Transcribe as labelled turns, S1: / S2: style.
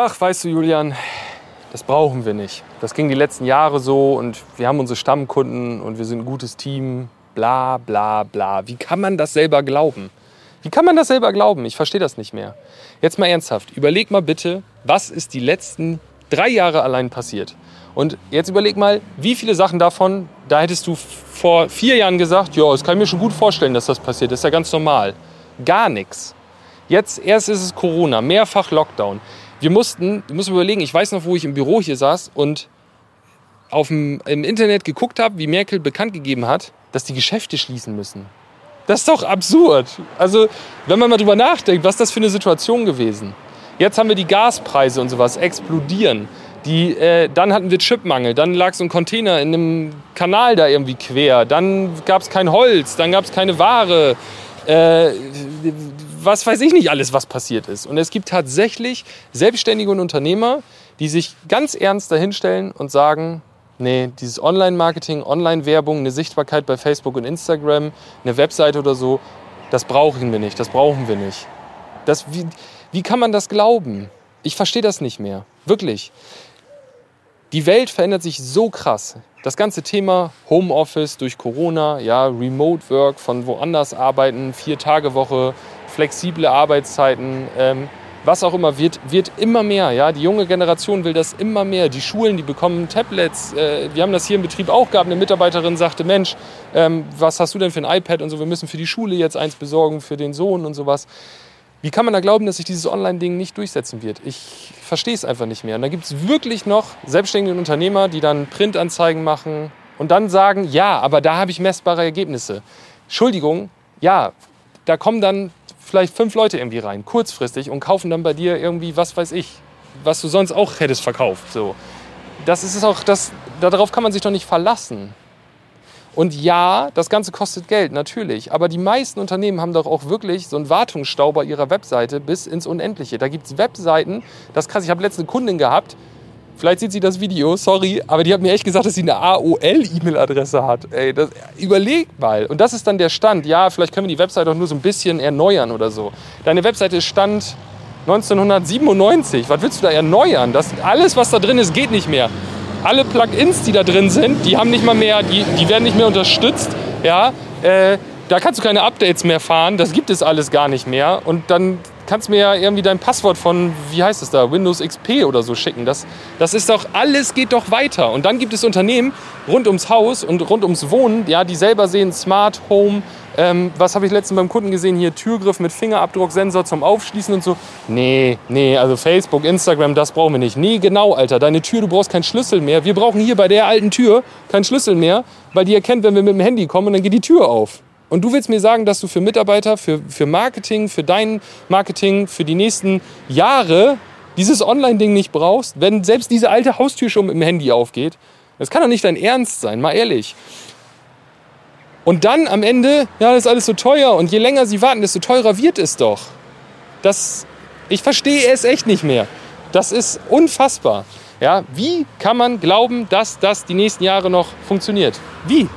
S1: Ach, weißt du, Julian, das brauchen wir nicht. Das ging die letzten Jahre so und wir haben unsere Stammkunden und wir sind ein gutes Team. Bla, bla, bla. Wie kann man das selber glauben? Wie kann man das selber glauben? Ich verstehe das nicht mehr. Jetzt mal ernsthaft. Überleg mal bitte, was ist die letzten drei Jahre allein passiert? Und jetzt überleg mal, wie viele Sachen davon, da hättest du vor vier Jahren gesagt, ja, das kann ich mir schon gut vorstellen, dass das passiert. Das ist ja ganz normal. Gar nichts. Jetzt erst ist es Corona, mehrfach Lockdown. Wir mussten, du musst überlegen, ich weiß noch, wo ich im Büro hier saß und auf dem, im Internet geguckt habe, wie Merkel bekannt gegeben hat, dass die Geschäfte schließen müssen. Das ist doch absurd. Also, wenn man mal drüber nachdenkt, was ist das für eine Situation gewesen? Jetzt haben wir die Gaspreise und sowas explodieren. Die, äh, dann hatten wir Chipmangel, dann lag so ein Container in einem Kanal da irgendwie quer, dann gab es kein Holz, dann gab es keine Ware. Äh, was weiß ich nicht alles, was passiert ist. Und es gibt tatsächlich Selbstständige und Unternehmer, die sich ganz ernst dahinstellen und sagen, nee, dieses Online-Marketing, Online-Werbung, eine Sichtbarkeit bei Facebook und Instagram, eine Webseite oder so, das brauchen wir nicht, das brauchen wir nicht. Das, wie, wie kann man das glauben? Ich verstehe das nicht mehr. Wirklich. Die Welt verändert sich so krass. Das ganze Thema Homeoffice durch Corona, ja, Remote Work, von woanders arbeiten, vier Tage Woche, flexible Arbeitszeiten, ähm, was auch immer, wird, wird immer mehr. Ja? Die junge Generation will das immer mehr. Die Schulen, die bekommen Tablets. Äh, wir haben das hier im Betrieb auch gehabt. Eine Mitarbeiterin sagte, Mensch, ähm, was hast du denn für ein iPad und so, wir müssen für die Schule jetzt eins besorgen, für den Sohn und sowas. Wie kann man da glauben, dass sich dieses Online-Ding nicht durchsetzen wird? Ich verstehe es einfach nicht mehr. Und da gibt es wirklich noch selbstständige Unternehmer, die dann Printanzeigen machen und dann sagen, ja, aber da habe ich messbare Ergebnisse. Entschuldigung, ja, da kommen dann vielleicht fünf Leute irgendwie rein, kurzfristig, und kaufen dann bei dir irgendwie, was weiß ich, was du sonst auch hättest verkauft. So. Das ist es auch, das, darauf kann man sich doch nicht verlassen. Und ja, das Ganze kostet Geld, natürlich. Aber die meisten Unternehmen haben doch auch wirklich so einen Wartungsstau bei ihrer Webseite bis ins Unendliche. Da gibt es Webseiten, das ist krass. Ich habe letzte Kundin gehabt, Vielleicht sieht sie das Video, sorry, aber die hat mir echt gesagt, dass sie eine AOL-E-Mail-Adresse hat. Ey, das, überleg mal. Und das ist dann der Stand. Ja, vielleicht können wir die Webseite auch nur so ein bisschen erneuern oder so. Deine Webseite ist Stand 1997. Was willst du da erneuern? Das, alles, was da drin ist, geht nicht mehr. Alle Plugins, die da drin sind, die haben nicht mal mehr, die, die werden nicht mehr unterstützt. Ja, äh, da kannst du keine Updates mehr fahren. Das gibt es alles gar nicht mehr. Und dann kannst mir ja irgendwie dein Passwort von, wie heißt es da, Windows XP oder so schicken. Das, das ist doch, alles geht doch weiter. Und dann gibt es Unternehmen rund ums Haus und rund ums Wohnen, ja, die selber sehen Smart Home. Ähm, was habe ich letztens beim Kunden gesehen? Hier Türgriff mit Fingerabdrucksensor zum Aufschließen und so. Nee, nee, also Facebook, Instagram, das brauchen wir nicht. Nee, genau, Alter. Deine Tür, du brauchst keinen Schlüssel mehr. Wir brauchen hier bei der alten Tür keinen Schlüssel mehr, weil die erkennt, wenn wir mit dem Handy kommen und dann geht die Tür auf. Und du willst mir sagen, dass du für Mitarbeiter, für, für Marketing, für dein Marketing, für die nächsten Jahre dieses Online-Ding nicht brauchst, wenn selbst diese alte Haustür schon mit dem Handy aufgeht? Das kann doch nicht dein Ernst sein, mal ehrlich. Und dann am Ende, ja, das ist alles so teuer und je länger sie warten, desto teurer wird es doch. Das, ich verstehe es echt nicht mehr. Das ist unfassbar. Ja, wie kann man glauben, dass das die nächsten Jahre noch funktioniert? Wie?